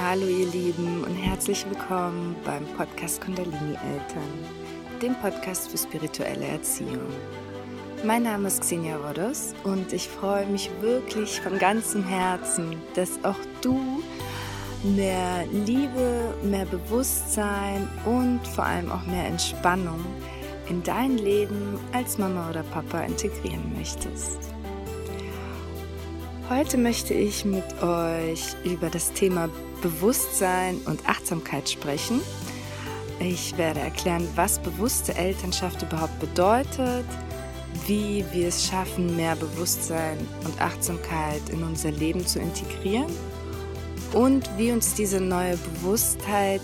Hallo ihr Lieben und herzlich willkommen beim Podcast Kundalini Eltern, dem Podcast für spirituelle Erziehung. Mein Name ist Xenia Rodos und ich freue mich wirklich von ganzem Herzen, dass auch du mehr Liebe, mehr Bewusstsein und vor allem auch mehr Entspannung in dein Leben als Mama oder Papa integrieren möchtest. Heute möchte ich mit euch über das Thema Bewusstsein und Achtsamkeit sprechen. Ich werde erklären, was bewusste Elternschaft überhaupt bedeutet, wie wir es schaffen, mehr Bewusstsein und Achtsamkeit in unser Leben zu integrieren und wie uns diese neue Bewusstheit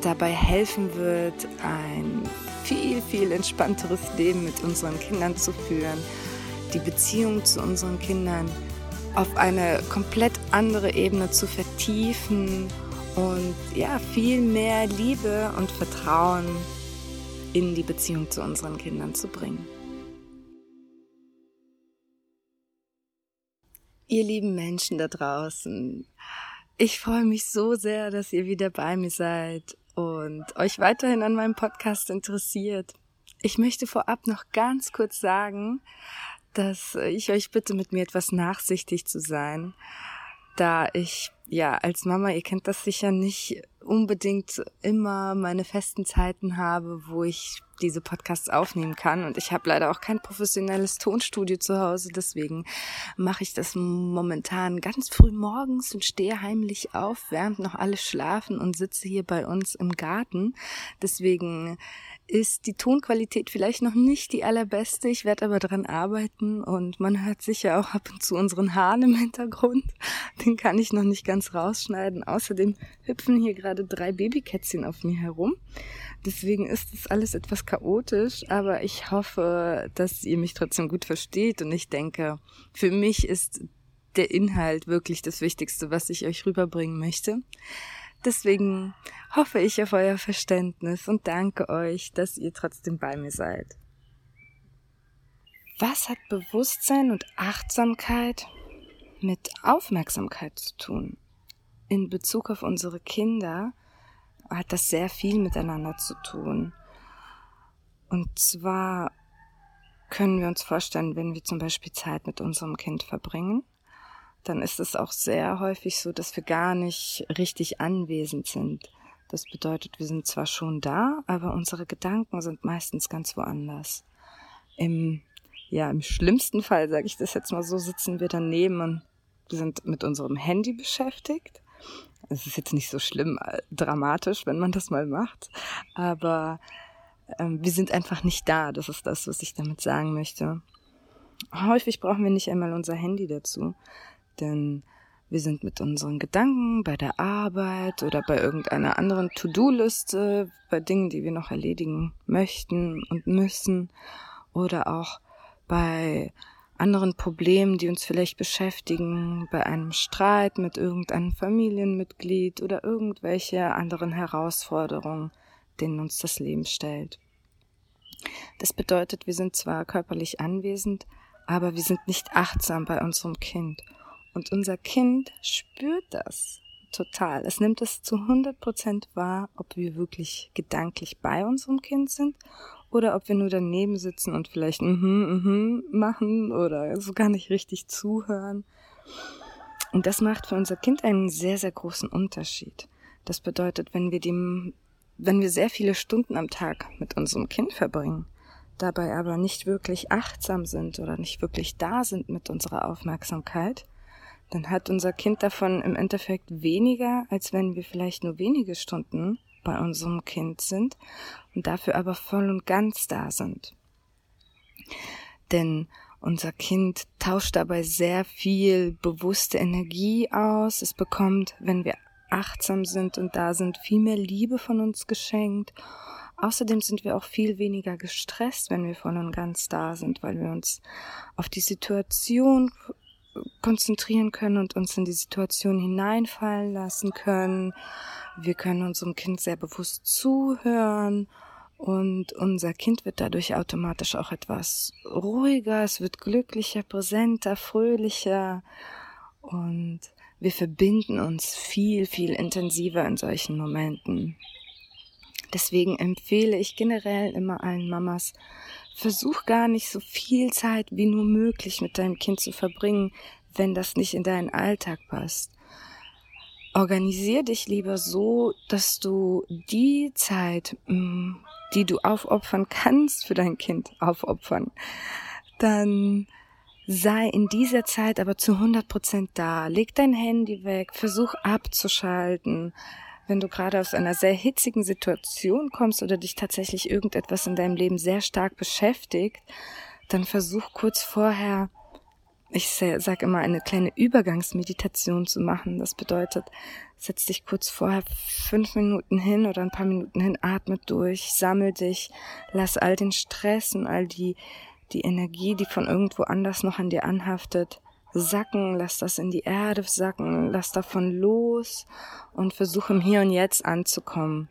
dabei helfen wird, ein viel, viel entspannteres Leben mit unseren Kindern zu führen, die Beziehung zu unseren Kindern auf eine komplett andere Ebene zu vertiefen und ja, viel mehr Liebe und Vertrauen in die Beziehung zu unseren Kindern zu bringen. Ihr lieben Menschen da draußen, ich freue mich so sehr, dass ihr wieder bei mir seid und euch weiterhin an meinem Podcast interessiert. Ich möchte vorab noch ganz kurz sagen, dass ich euch bitte, mit mir etwas nachsichtig zu sein, da ich ja als Mama, ihr kennt das sicher nicht unbedingt immer meine festen Zeiten habe, wo ich diese Podcasts aufnehmen kann. Und ich habe leider auch kein professionelles Tonstudio zu Hause. Deswegen mache ich das momentan ganz früh morgens und stehe heimlich auf, während noch alle schlafen und sitze hier bei uns im Garten. Deswegen ist die Tonqualität vielleicht noch nicht die allerbeste. Ich werde aber dran arbeiten und man hört sicher auch ab und zu unseren Hahn im Hintergrund. Den kann ich noch nicht ganz rausschneiden. Außerdem hüpfen hier gerade drei Babykätzchen auf mir herum. Deswegen ist das alles etwas chaotisch, aber ich hoffe, dass ihr mich trotzdem gut versteht und ich denke, für mich ist der Inhalt wirklich das Wichtigste, was ich euch rüberbringen möchte. Deswegen hoffe ich auf euer Verständnis und danke euch, dass ihr trotzdem bei mir seid. Was hat Bewusstsein und Achtsamkeit mit Aufmerksamkeit zu tun? In Bezug auf unsere Kinder hat das sehr viel miteinander zu tun. Und zwar können wir uns vorstellen, wenn wir zum Beispiel Zeit mit unserem Kind verbringen, dann ist es auch sehr häufig so, dass wir gar nicht richtig anwesend sind. Das bedeutet, wir sind zwar schon da, aber unsere Gedanken sind meistens ganz woanders. Im, ja, im schlimmsten Fall, sage ich das jetzt mal so, sitzen wir daneben und sind mit unserem Handy beschäftigt. Es ist jetzt nicht so schlimm, äh, dramatisch, wenn man das mal macht, aber ähm, wir sind einfach nicht da. Das ist das, was ich damit sagen möchte. Häufig brauchen wir nicht einmal unser Handy dazu denn wir sind mit unseren Gedanken bei der Arbeit oder bei irgendeiner anderen To-Do-Liste, bei Dingen, die wir noch erledigen möchten und müssen oder auch bei anderen Problemen, die uns vielleicht beschäftigen, bei einem Streit mit irgendeinem Familienmitglied oder irgendwelche anderen Herausforderungen, denen uns das Leben stellt. Das bedeutet, wir sind zwar körperlich anwesend, aber wir sind nicht achtsam bei unserem Kind und unser Kind spürt das total. Es nimmt es zu 100 Prozent wahr, ob wir wirklich gedanklich bei unserem Kind sind oder ob wir nur daneben sitzen und vielleicht mhm, mhm machen oder so gar nicht richtig zuhören. Und das macht für unser Kind einen sehr, sehr großen Unterschied. Das bedeutet, wenn wir dem, wenn wir sehr viele Stunden am Tag mit unserem Kind verbringen, dabei aber nicht wirklich achtsam sind oder nicht wirklich da sind mit unserer Aufmerksamkeit, dann hat unser Kind davon im Endeffekt weniger, als wenn wir vielleicht nur wenige Stunden bei unserem Kind sind und dafür aber voll und ganz da sind. Denn unser Kind tauscht dabei sehr viel bewusste Energie aus. Es bekommt, wenn wir achtsam sind und da sind, viel mehr Liebe von uns geschenkt. Außerdem sind wir auch viel weniger gestresst, wenn wir voll und ganz da sind, weil wir uns auf die Situation konzentrieren können und uns in die Situation hineinfallen lassen können. Wir können unserem Kind sehr bewusst zuhören und unser Kind wird dadurch automatisch auch etwas ruhiger, es wird glücklicher, präsenter, fröhlicher und wir verbinden uns viel, viel intensiver in solchen Momenten. Deswegen empfehle ich generell immer allen Mamas, versuch gar nicht so viel Zeit wie nur möglich mit deinem Kind zu verbringen, wenn das nicht in deinen Alltag passt. Organisier dich lieber so, dass du die Zeit, mm, die du aufopfern kannst für dein Kind, aufopfern. Dann sei in dieser Zeit aber zu 100 Prozent da. Leg dein Handy weg, versuch abzuschalten, wenn du gerade aus einer sehr hitzigen Situation kommst oder dich tatsächlich irgendetwas in deinem Leben sehr stark beschäftigt, dann versuch kurz vorher, ich sage immer, eine kleine Übergangsmeditation zu machen. Das bedeutet, setz dich kurz vorher fünf Minuten hin oder ein paar Minuten hin, atme durch, sammel dich, lass all den Stress und all die, die Energie, die von irgendwo anders noch an dir anhaftet, sacken, lass das in die Erde sacken, lass davon los und versuche im Hier und Jetzt anzukommen.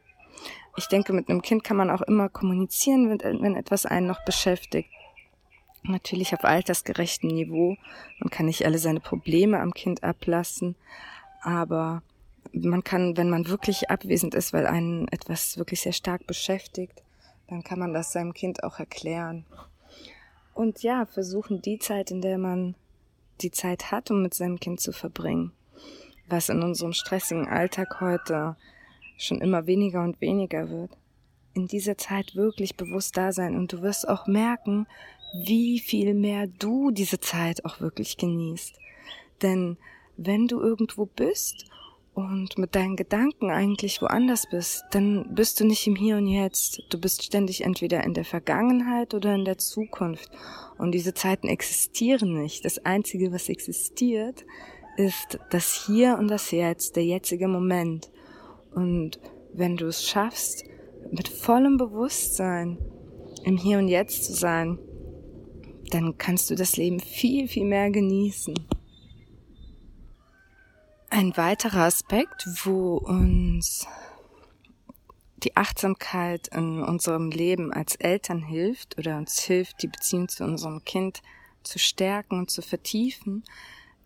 Ich denke, mit einem Kind kann man auch immer kommunizieren, wenn, wenn etwas einen noch beschäftigt. Natürlich auf altersgerechtem Niveau. Man kann nicht alle seine Probleme am Kind ablassen, aber man kann, wenn man wirklich abwesend ist, weil einen etwas wirklich sehr stark beschäftigt, dann kann man das seinem Kind auch erklären. Und ja, versuchen die Zeit, in der man die Zeit hat, um mit seinem Kind zu verbringen. Was in unserem stressigen Alltag heute schon immer weniger und weniger wird. In dieser Zeit wirklich bewusst da sein und du wirst auch merken, wie viel mehr du diese Zeit auch wirklich genießt. Denn wenn du irgendwo bist und mit deinen Gedanken eigentlich woanders bist, dann bist du nicht im Hier und Jetzt. Du bist ständig entweder in der Vergangenheit oder in der Zukunft. Und diese Zeiten existieren nicht. Das Einzige, was existiert, ist das Hier und das Jetzt, der jetzige Moment. Und wenn du es schaffst, mit vollem Bewusstsein im Hier und Jetzt zu sein, dann kannst du das Leben viel, viel mehr genießen. Ein weiterer Aspekt, wo uns die Achtsamkeit in unserem Leben als Eltern hilft oder uns hilft, die Beziehung zu unserem Kind zu stärken und zu vertiefen,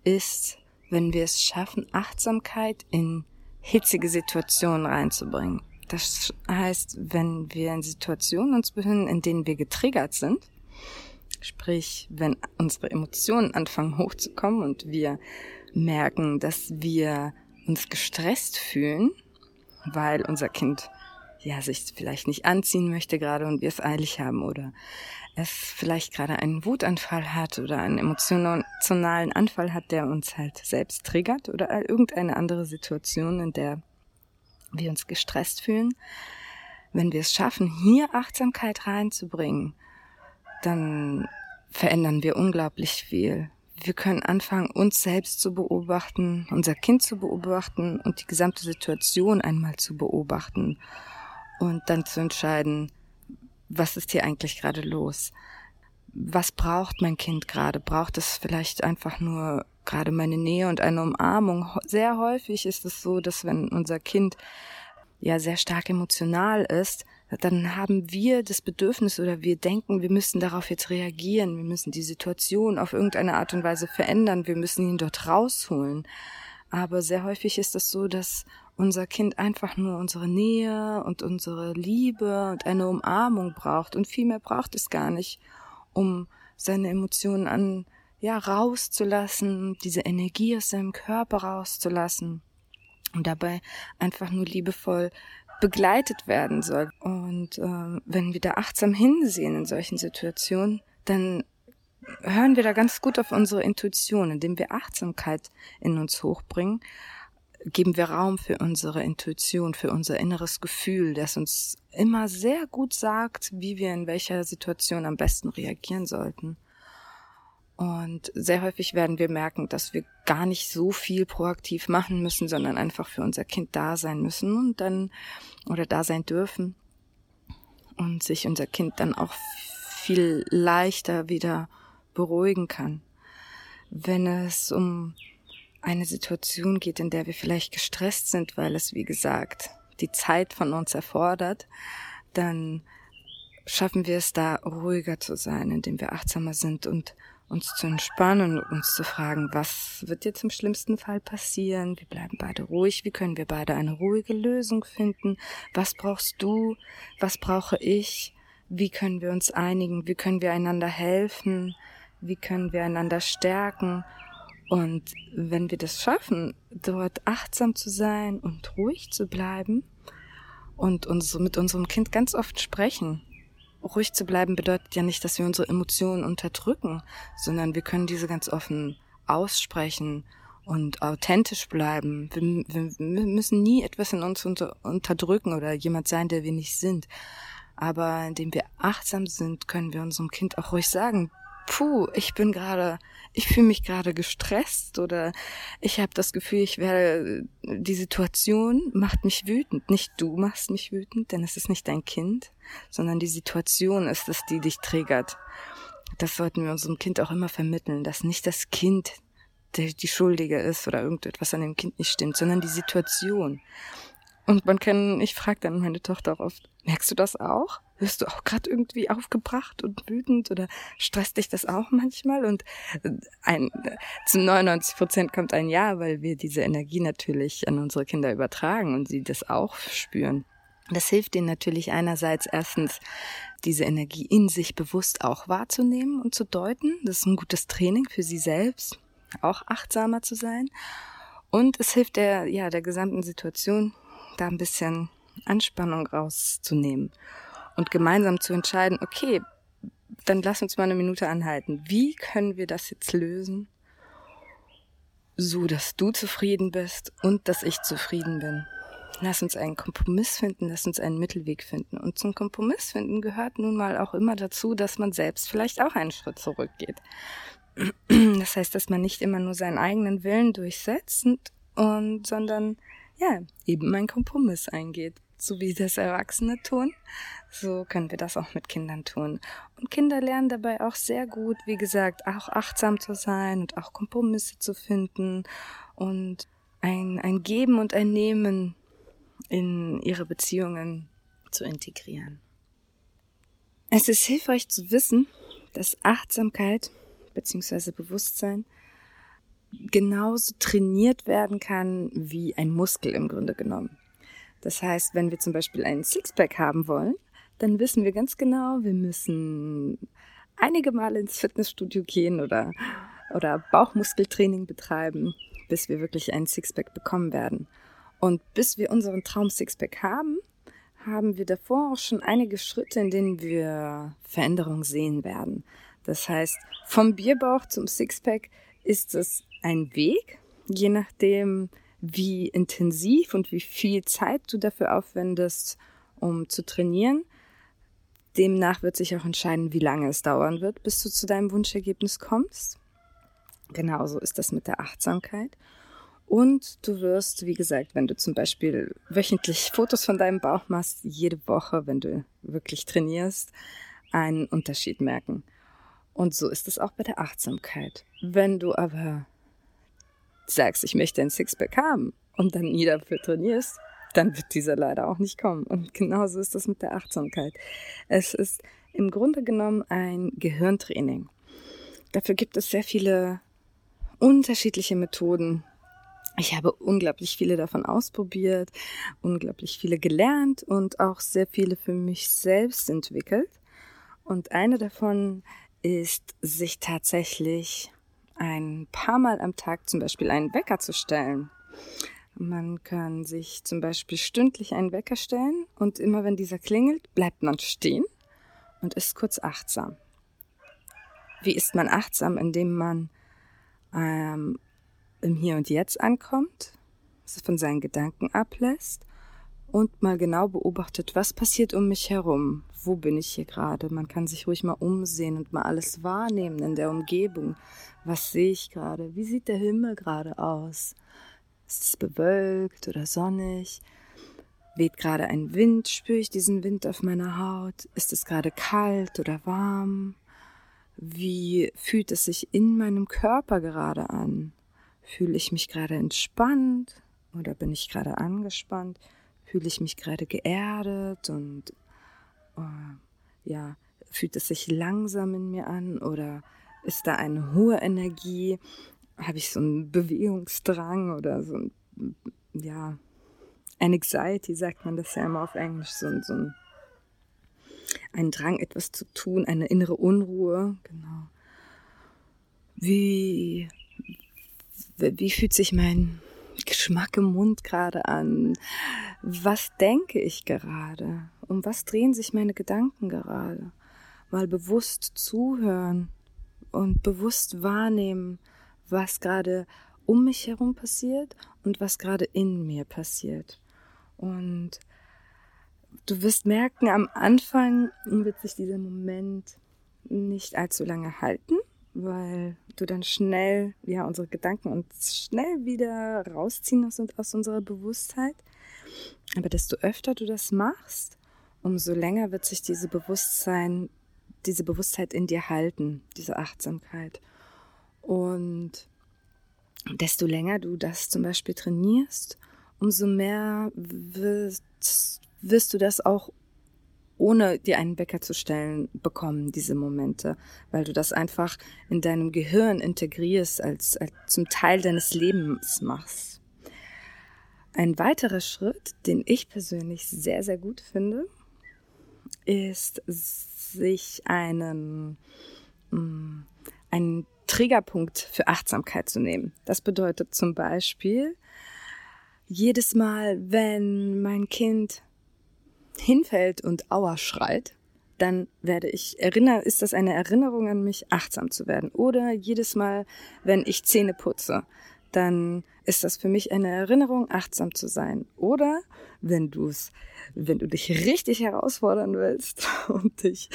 ist, wenn wir es schaffen, Achtsamkeit in hitzige Situationen reinzubringen. Das heißt, wenn wir in Situationen uns befinden, in denen wir getriggert sind, sprich, wenn unsere Emotionen anfangen hochzukommen und wir merken, dass wir uns gestresst fühlen, weil unser Kind ja sich vielleicht nicht anziehen möchte gerade und wir es eilig haben oder es vielleicht gerade einen Wutanfall hat oder einen emotionalen Anfall hat, der uns halt selbst triggert oder irgendeine andere Situation, in der wir uns gestresst fühlen. Wenn wir es schaffen, hier Achtsamkeit reinzubringen, dann verändern wir unglaublich viel wir können anfangen, uns selbst zu beobachten, unser Kind zu beobachten und die gesamte Situation einmal zu beobachten und dann zu entscheiden, was ist hier eigentlich gerade los? Was braucht mein Kind gerade? Braucht es vielleicht einfach nur gerade meine Nähe und eine Umarmung? Sehr häufig ist es so, dass wenn unser Kind ja sehr stark emotional ist, dann haben wir das Bedürfnis oder wir denken, wir müssen darauf jetzt reagieren, wir müssen die Situation auf irgendeine Art und Weise verändern, wir müssen ihn dort rausholen. Aber sehr häufig ist es das so, dass unser Kind einfach nur unsere Nähe und unsere Liebe und eine Umarmung braucht. Und viel mehr braucht es gar nicht, um seine Emotionen an, ja, rauszulassen, diese Energie aus seinem Körper rauszulassen. Und dabei einfach nur liebevoll begleitet werden soll. Und äh, wenn wir da achtsam hinsehen in solchen Situationen, dann hören wir da ganz gut auf unsere Intuition, indem wir Achtsamkeit in uns hochbringen, geben wir Raum für unsere Intuition, für unser inneres Gefühl, das uns immer sehr gut sagt, wie wir in welcher Situation am besten reagieren sollten. Und sehr häufig werden wir merken, dass wir gar nicht so viel proaktiv machen müssen, sondern einfach für unser Kind da sein müssen und dann oder da sein dürfen und sich unser Kind dann auch viel leichter wieder beruhigen kann. Wenn es um eine Situation geht, in der wir vielleicht gestresst sind, weil es, wie gesagt, die Zeit von uns erfordert, dann schaffen wir es da ruhiger zu sein, indem wir achtsamer sind und uns zu entspannen und uns zu fragen, was wird jetzt im schlimmsten Fall passieren? Wir bleiben beide ruhig. Wie können wir beide eine ruhige Lösung finden? Was brauchst du? Was brauche ich? Wie können wir uns einigen? Wie können wir einander helfen? Wie können wir einander stärken? Und wenn wir das schaffen, dort achtsam zu sein und ruhig zu bleiben und uns mit unserem Kind ganz oft sprechen, ruhig zu bleiben bedeutet ja nicht, dass wir unsere Emotionen unterdrücken, sondern wir können diese ganz offen aussprechen und authentisch bleiben. Wir, wir, müssen nie etwas in uns unter, unterdrücken oder jemand sein, der wir nicht sind. Aber indem wir achtsam sind, können wir unserem Kind auch ruhig sagen, puh, ich bin gerade, ich fühle mich gerade gestresst oder ich habe das Gefühl, ich werde, die Situation macht mich wütend. Nicht du machst mich wütend, denn es ist nicht dein Kind, sondern die Situation ist es, die dich triggert. Das sollten wir unserem Kind auch immer vermitteln, dass nicht das Kind der die Schuldige ist oder irgendetwas an dem Kind nicht stimmt, sondern die Situation. Und man kann, ich frage dann meine Tochter auch oft, merkst du das auch? Wirst du auch gerade irgendwie aufgebracht und wütend oder stresst dich das auch manchmal? Und äh, ein, zu 99 Prozent kommt ein Ja, weil wir diese Energie natürlich an unsere Kinder übertragen und sie das auch spüren. Das hilft ihnen natürlich einerseits erstens, diese Energie in sich bewusst auch wahrzunehmen und zu deuten. Das ist ein gutes Training für sie selbst, auch achtsamer zu sein. Und es hilft der, ja, der gesamten Situation da ein bisschen Anspannung rauszunehmen und gemeinsam zu entscheiden, okay, dann lass uns mal eine Minute anhalten. Wie können wir das jetzt lösen, so dass du zufrieden bist und dass ich zufrieden bin? Lass uns einen Kompromiss finden, lass uns einen Mittelweg finden. Und zum Kompromiss finden gehört nun mal auch immer dazu, dass man selbst vielleicht auch einen Schritt zurückgeht. Das heißt, dass man nicht immer nur seinen eigenen Willen durchsetzt und, sondern ja, eben einen Kompromiss eingeht. So wie das Erwachsene tun, so können wir das auch mit Kindern tun. Und Kinder lernen dabei auch sehr gut, wie gesagt, auch achtsam zu sein und auch Kompromisse zu finden und ein, ein Geben und ein Nehmen in ihre Beziehungen zu integrieren. Es ist hilfreich zu wissen, dass Achtsamkeit bzw. Bewusstsein genauso trainiert werden kann wie ein Muskel im Grunde genommen. Das heißt, wenn wir zum Beispiel einen Sixpack haben wollen, dann wissen wir ganz genau, wir müssen einige Male ins Fitnessstudio gehen oder, oder Bauchmuskeltraining betreiben, bis wir wirklich einen Sixpack bekommen werden. Und bis wir unseren Traum Sixpack haben, haben wir davor auch schon einige Schritte, in denen wir Veränderungen sehen werden. Das heißt, vom Bierbauch zum Sixpack ist es ein Weg, je nachdem, wie intensiv und wie viel Zeit du dafür aufwendest, um zu trainieren. Demnach wird sich auch entscheiden, wie lange es dauern wird, bis du zu deinem Wunschergebnis kommst. Genauso ist das mit der Achtsamkeit. Und du wirst, wie gesagt, wenn du zum Beispiel wöchentlich Fotos von deinem Bauch machst, jede Woche, wenn du wirklich trainierst, einen Unterschied merken. Und so ist es auch bei der Achtsamkeit. Wenn du aber sagst, ich möchte ein Sixpack haben und dann nie dafür trainierst, dann wird dieser leider auch nicht kommen. Und genauso ist das mit der Achtsamkeit. Es ist im Grunde genommen ein Gehirntraining. Dafür gibt es sehr viele unterschiedliche Methoden. Ich habe unglaublich viele davon ausprobiert, unglaublich viele gelernt und auch sehr viele für mich selbst entwickelt. Und eine davon ist, sich tatsächlich ein paar Mal am Tag zum Beispiel einen Wecker zu stellen. Man kann sich zum Beispiel stündlich einen Wecker stellen und immer wenn dieser klingelt, bleibt man stehen und ist kurz achtsam. Wie ist man achtsam, indem man ähm, im Hier und Jetzt ankommt, von seinen Gedanken ablässt und mal genau beobachtet, was passiert um mich herum, wo bin ich hier gerade. Man kann sich ruhig mal umsehen und mal alles wahrnehmen in der Umgebung. Was sehe ich gerade? Wie sieht der Himmel gerade aus? Ist es bewölkt oder sonnig? Weht gerade ein Wind? Spüre ich diesen Wind auf meiner Haut? Ist es gerade kalt oder warm? Wie fühlt es sich in meinem Körper gerade an? Fühle ich mich gerade entspannt oder bin ich gerade angespannt? Fühle ich mich gerade geerdet und äh, ja, fühlt es sich langsam in mir an oder Ist da eine hohe Energie? Habe ich so einen Bewegungsdrang oder so ein, ja, Anxiety, sagt man das ja immer auf Englisch, so, so ein, ein Drang, etwas zu tun, eine innere Unruhe, genau. Wie, wie fühlt sich mein Geschmack im Mund gerade an? Was denke ich gerade? Um was drehen sich meine Gedanken gerade? Mal bewusst zuhören und bewusst wahrnehmen, was gerade um mich herum passiert und was gerade in mir passiert. Und du wirst merken, am Anfang wird sich dieser Moment nicht allzu lange halten weil du dann schnell, ja, unsere Gedanken uns schnell wieder rausziehen aus, aus unserer Bewusstheit. Aber desto öfter du das machst, umso länger wird sich diese Bewusstsein, diese Bewusstheit in dir halten, diese Achtsamkeit. Und desto länger du das zum Beispiel trainierst, umso mehr wirst, wirst du das auch ohne dir einen Wecker zu stellen, bekommen, diese Momente, weil du das einfach in deinem Gehirn integrierst, als, als zum Teil deines Lebens machst. Ein weiterer Schritt, den ich persönlich sehr, sehr gut finde, ist, sich einen, mm, einen Triggerpunkt für Achtsamkeit zu nehmen. Das bedeutet zum Beispiel, jedes Mal, wenn mein Kind hinfällt und Aua schreit, dann werde ich erinnern, ist das eine Erinnerung an mich, achtsam zu werden. Oder jedes Mal, wenn ich Zähne putze, dann ist das für mich eine Erinnerung, achtsam zu sein. Oder wenn du es, wenn du dich richtig herausfordern willst und dich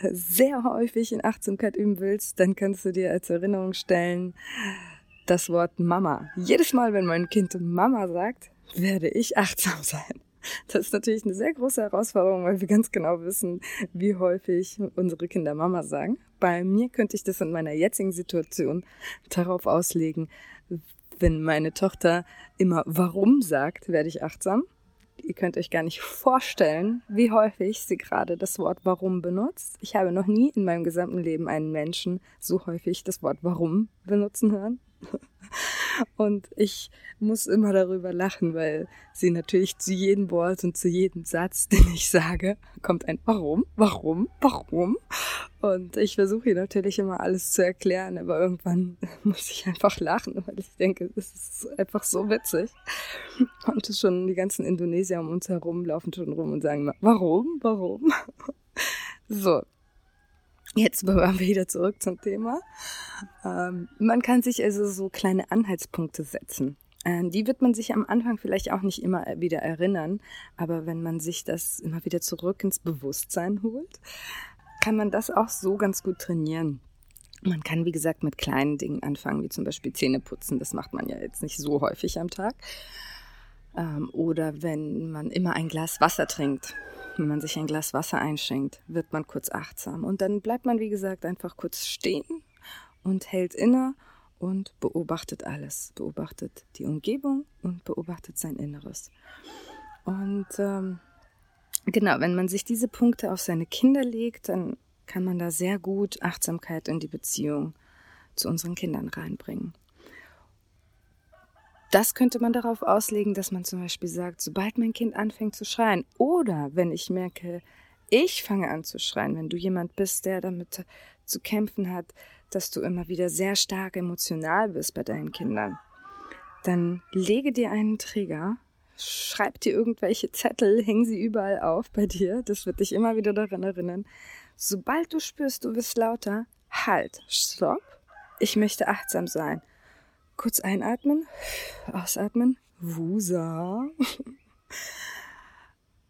sehr häufig in Achtsamkeit üben willst, dann kannst du dir als Erinnerung stellen das Wort Mama. Jedes Mal, wenn mein Kind Mama sagt, werde ich achtsam sein. Das ist natürlich eine sehr große Herausforderung, weil wir ganz genau wissen, wie häufig unsere Kinder Mama sagen. Bei mir könnte ich das in meiner jetzigen Situation darauf auslegen, wenn meine Tochter immer warum sagt, werde ich achtsam. Ihr könnt euch gar nicht vorstellen, wie häufig sie gerade das Wort warum benutzt. Ich habe noch nie in meinem gesamten Leben einen Menschen so häufig das Wort warum benutzen hören. Und ich muss immer darüber lachen, weil sie natürlich zu jedem Wort und zu jedem Satz, den ich sage, kommt ein Warum, Warum, Warum. Und ich versuche ihr natürlich immer alles zu erklären, aber irgendwann muss ich einfach lachen, weil ich denke, es ist einfach so witzig. Und schon die ganzen Indonesier um uns herum laufen schon rum und sagen, warum, warum? So, Jetzt wir wieder zurück zum Thema. Ähm, man kann sich also so kleine Anhaltspunkte setzen. Ähm, die wird man sich am Anfang vielleicht auch nicht immer wieder erinnern, aber wenn man sich das immer wieder zurück ins Bewusstsein holt, kann man das auch so ganz gut trainieren. Man kann, wie gesagt, mit kleinen Dingen anfangen, wie zum Beispiel Zähne putzen. Das macht man ja jetzt nicht so häufig am Tag. Ähm, oder wenn man immer ein Glas Wasser trinkt wenn man sich ein Glas Wasser einschenkt, wird man kurz achtsam. Und dann bleibt man, wie gesagt, einfach kurz stehen und hält inne und beobachtet alles. Beobachtet die Umgebung und beobachtet sein Inneres. Und ähm, genau, wenn man sich diese Punkte auf seine Kinder legt, dann kann man da sehr gut Achtsamkeit in die Beziehung zu unseren Kindern reinbringen. Das könnte man darauf auslegen, dass man zum Beispiel sagt, sobald mein Kind anfängt zu schreien oder wenn ich merke, ich fange an zu schreien, wenn du jemand bist, der damit zu kämpfen hat, dass du immer wieder sehr stark emotional bist bei deinen Kindern, dann lege dir einen Trigger, schreib dir irgendwelche Zettel, häng sie überall auf bei dir, das wird dich immer wieder daran erinnern. Sobald du spürst, du wirst lauter, halt, stopp, ich möchte achtsam sein. Kurz einatmen, ausatmen. Wusa.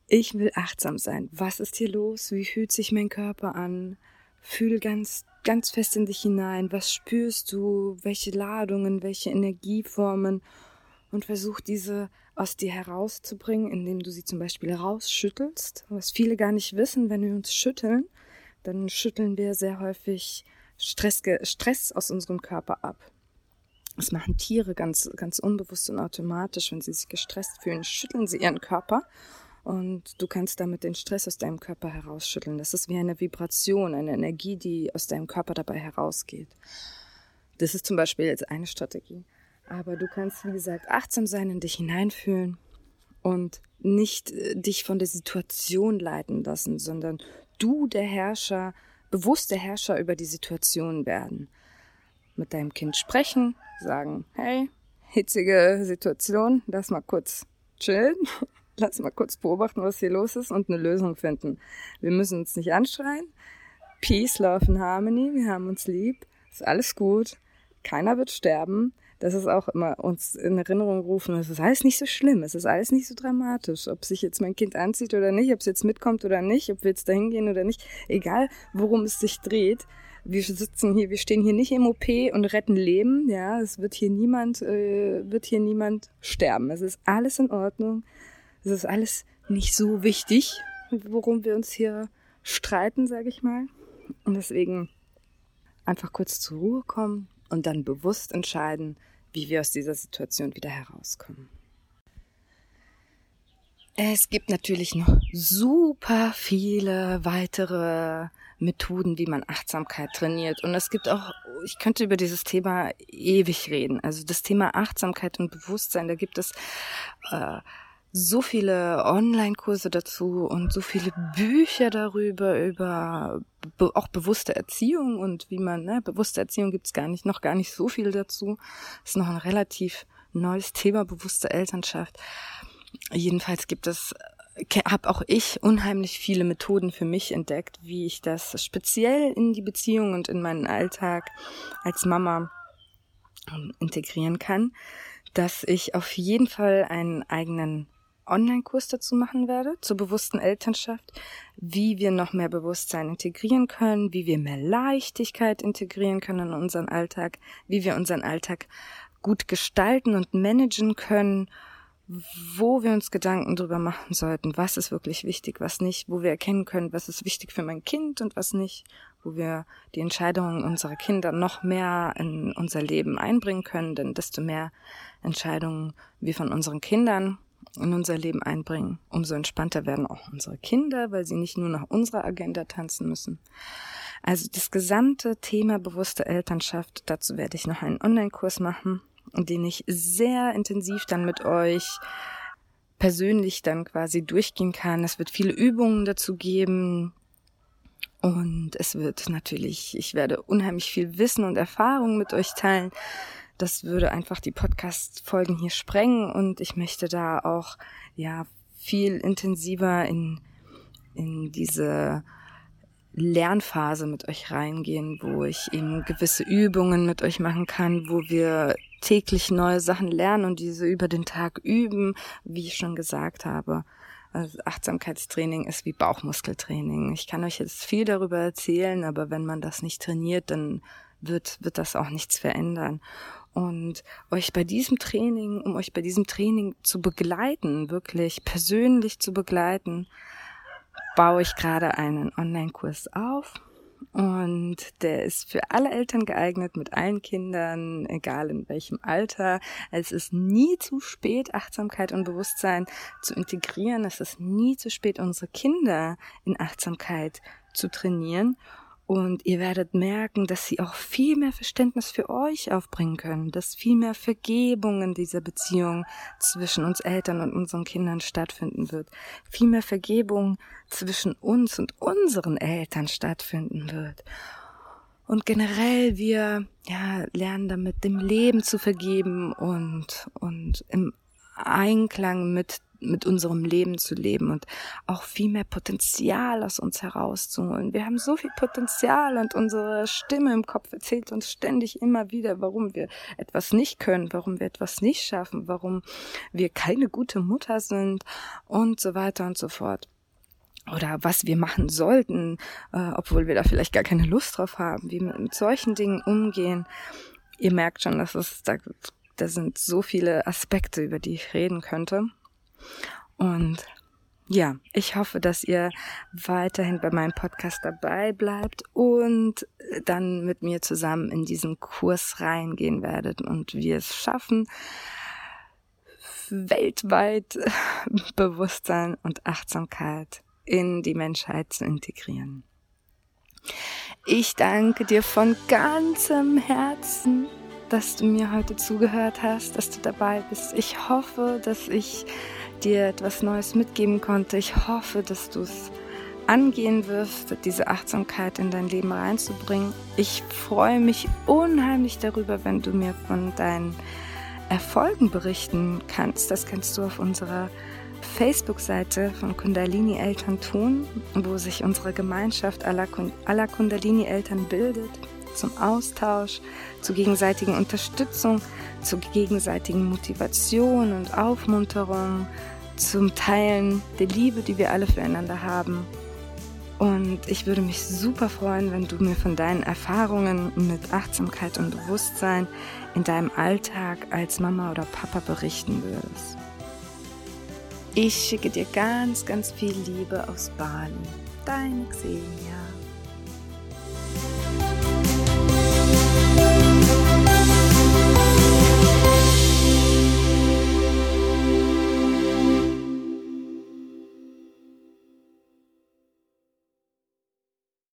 Ich will achtsam sein. Was ist hier los? Wie fühlt sich mein Körper an? Fühl ganz, ganz fest in dich hinein. Was spürst du? Welche Ladungen, welche Energieformen? Und versuch diese aus dir herauszubringen, indem du sie zum Beispiel rausschüttelst. Was viele gar nicht wissen, wenn wir uns schütteln, dann schütteln wir sehr häufig Stress, Stress aus unserem Körper ab. Das machen Tiere ganz, ganz unbewusst und automatisch. Wenn sie sich gestresst fühlen, schütteln sie ihren Körper. und du kannst damit den Stress aus deinem Körper herausschütteln. Das ist wie eine Vibration, eine Energie, die aus deinem Körper dabei herausgeht. Das ist zum Beispiel jetzt eine Strategie. Aber du kannst, wie gesagt, achtsam sein, in dich hineinfühlen und nicht äh, dich von der Situation leiten lassen, sondern du der Herrscher, bewusst der Herrscher über die Situation werden. Mit deinem Kind sprechen, sagen, hey, hitzige Situation, lass mal kurz chillen, lass mal kurz beobachten, was hier los ist und eine Lösung finden. Wir müssen uns nicht anschreien. Peace, Love and Harmony, wir haben uns lieb, ist alles gut, keiner wird sterben. Das ist auch immer uns in Erinnerung rufen, es ist alles nicht so schlimm, es ist alles nicht so dramatisch, ob sich jetzt mein Kind anzieht oder nicht, ob es jetzt mitkommt oder nicht, ob wir jetzt dahin gehen oder nicht, egal worum es sich dreht, wir sitzen hier, wir stehen hier nicht im OP und retten Leben, ja, es wird hier niemand, äh, wird hier niemand sterben. Es ist alles in Ordnung. Es ist alles nicht so wichtig, worum wir uns hier streiten, sage ich mal. Und deswegen einfach kurz zur Ruhe kommen und dann bewusst entscheiden, wie wir aus dieser Situation wieder herauskommen. Es gibt natürlich noch super viele weitere Methoden, wie man Achtsamkeit trainiert. Und es gibt auch, ich könnte über dieses Thema ewig reden. Also das Thema Achtsamkeit und Bewusstsein, da gibt es äh, so viele Online-Kurse dazu und so viele Bücher darüber, über be auch bewusste Erziehung und wie man, ne, bewusste Erziehung gibt's gar nicht, noch gar nicht so viel dazu. Ist noch ein relativ neues Thema, bewusste Elternschaft. Jedenfalls gibt es habe auch ich unheimlich viele Methoden für mich entdeckt, wie ich das speziell in die Beziehung und in meinen Alltag als Mama ähm, integrieren kann, dass ich auf jeden Fall einen eigenen Online-Kurs dazu machen werde, zur bewussten Elternschaft, wie wir noch mehr Bewusstsein integrieren können, wie wir mehr Leichtigkeit integrieren können in unseren Alltag, wie wir unseren Alltag gut gestalten und managen können wo wir uns Gedanken drüber machen sollten, was ist wirklich wichtig, was nicht, wo wir erkennen können, was ist wichtig für mein Kind und was nicht, wo wir die Entscheidungen unserer Kinder noch mehr in unser Leben einbringen können, denn desto mehr Entscheidungen wir von unseren Kindern in unser Leben einbringen, umso entspannter werden auch unsere Kinder, weil sie nicht nur nach unserer Agenda tanzen müssen. Also das gesamte Thema bewusste Elternschaft, dazu werde ich noch einen Online-Kurs machen den ich sehr intensiv dann mit euch persönlich dann quasi durchgehen kann. Es wird viele Übungen dazu geben. Und es wird natürlich, ich werde unheimlich viel Wissen und Erfahrung mit euch teilen. Das würde einfach die Podcast-Folgen hier sprengen und ich möchte da auch, ja, viel intensiver in, in diese Lernphase mit euch reingehen, wo ich eben gewisse Übungen mit euch machen kann, wo wir täglich neue Sachen lernen und diese über den Tag üben, wie ich schon gesagt habe. Also Achtsamkeitstraining ist wie Bauchmuskeltraining. Ich kann euch jetzt viel darüber erzählen, aber wenn man das nicht trainiert, dann wird, wird das auch nichts verändern. Und euch bei diesem Training, um euch bei diesem Training zu begleiten, wirklich persönlich zu begleiten, baue ich gerade einen Online-Kurs auf und der ist für alle Eltern geeignet, mit allen Kindern, egal in welchem Alter. Es ist nie zu spät, Achtsamkeit und Bewusstsein zu integrieren. Es ist nie zu spät, unsere Kinder in Achtsamkeit zu trainieren. Und ihr werdet merken, dass sie auch viel mehr Verständnis für euch aufbringen können, dass viel mehr Vergebung in dieser Beziehung zwischen uns Eltern und unseren Kindern stattfinden wird, viel mehr Vergebung zwischen uns und unseren Eltern stattfinden wird. Und generell wir ja lernen damit dem Leben zu vergeben und und im Einklang mit mit unserem Leben zu leben und auch viel mehr Potenzial aus uns herauszuholen. Wir haben so viel Potenzial und unsere Stimme im Kopf erzählt uns ständig immer wieder, warum wir etwas nicht können, warum wir etwas nicht schaffen, warum wir keine gute Mutter sind und so weiter und so fort oder was wir machen sollten, äh, obwohl wir da vielleicht gar keine Lust drauf haben, wie wir mit solchen Dingen umgehen. Ihr merkt schon, dass es da, da sind so viele Aspekte, über die ich reden könnte. Und ja, ich hoffe, dass ihr weiterhin bei meinem Podcast dabei bleibt und dann mit mir zusammen in diesen Kurs reingehen werdet und wir es schaffen, weltweit Bewusstsein und Achtsamkeit in die Menschheit zu integrieren. Ich danke dir von ganzem Herzen, dass du mir heute zugehört hast, dass du dabei bist. Ich hoffe, dass ich dir etwas Neues mitgeben konnte. Ich hoffe, dass du es angehen wirst, diese Achtsamkeit in dein Leben reinzubringen. Ich freue mich unheimlich darüber, wenn du mir von deinen Erfolgen berichten kannst. Das kannst du auf unserer Facebook-Seite von Kundalini Eltern tun, wo sich unsere Gemeinschaft aller, Kundalini Eltern bildet, zum Austausch, zur gegenseitigen Unterstützung, zur gegenseitigen Motivation und Aufmunterung, zum Teilen der Liebe, die wir alle füreinander haben. Und ich würde mich super freuen, wenn du mir von deinen Erfahrungen mit Achtsamkeit und Bewusstsein in deinem Alltag als Mama oder Papa berichten würdest. Ich schicke dir ganz, ganz viel Liebe aus Bali. Deine Xenia.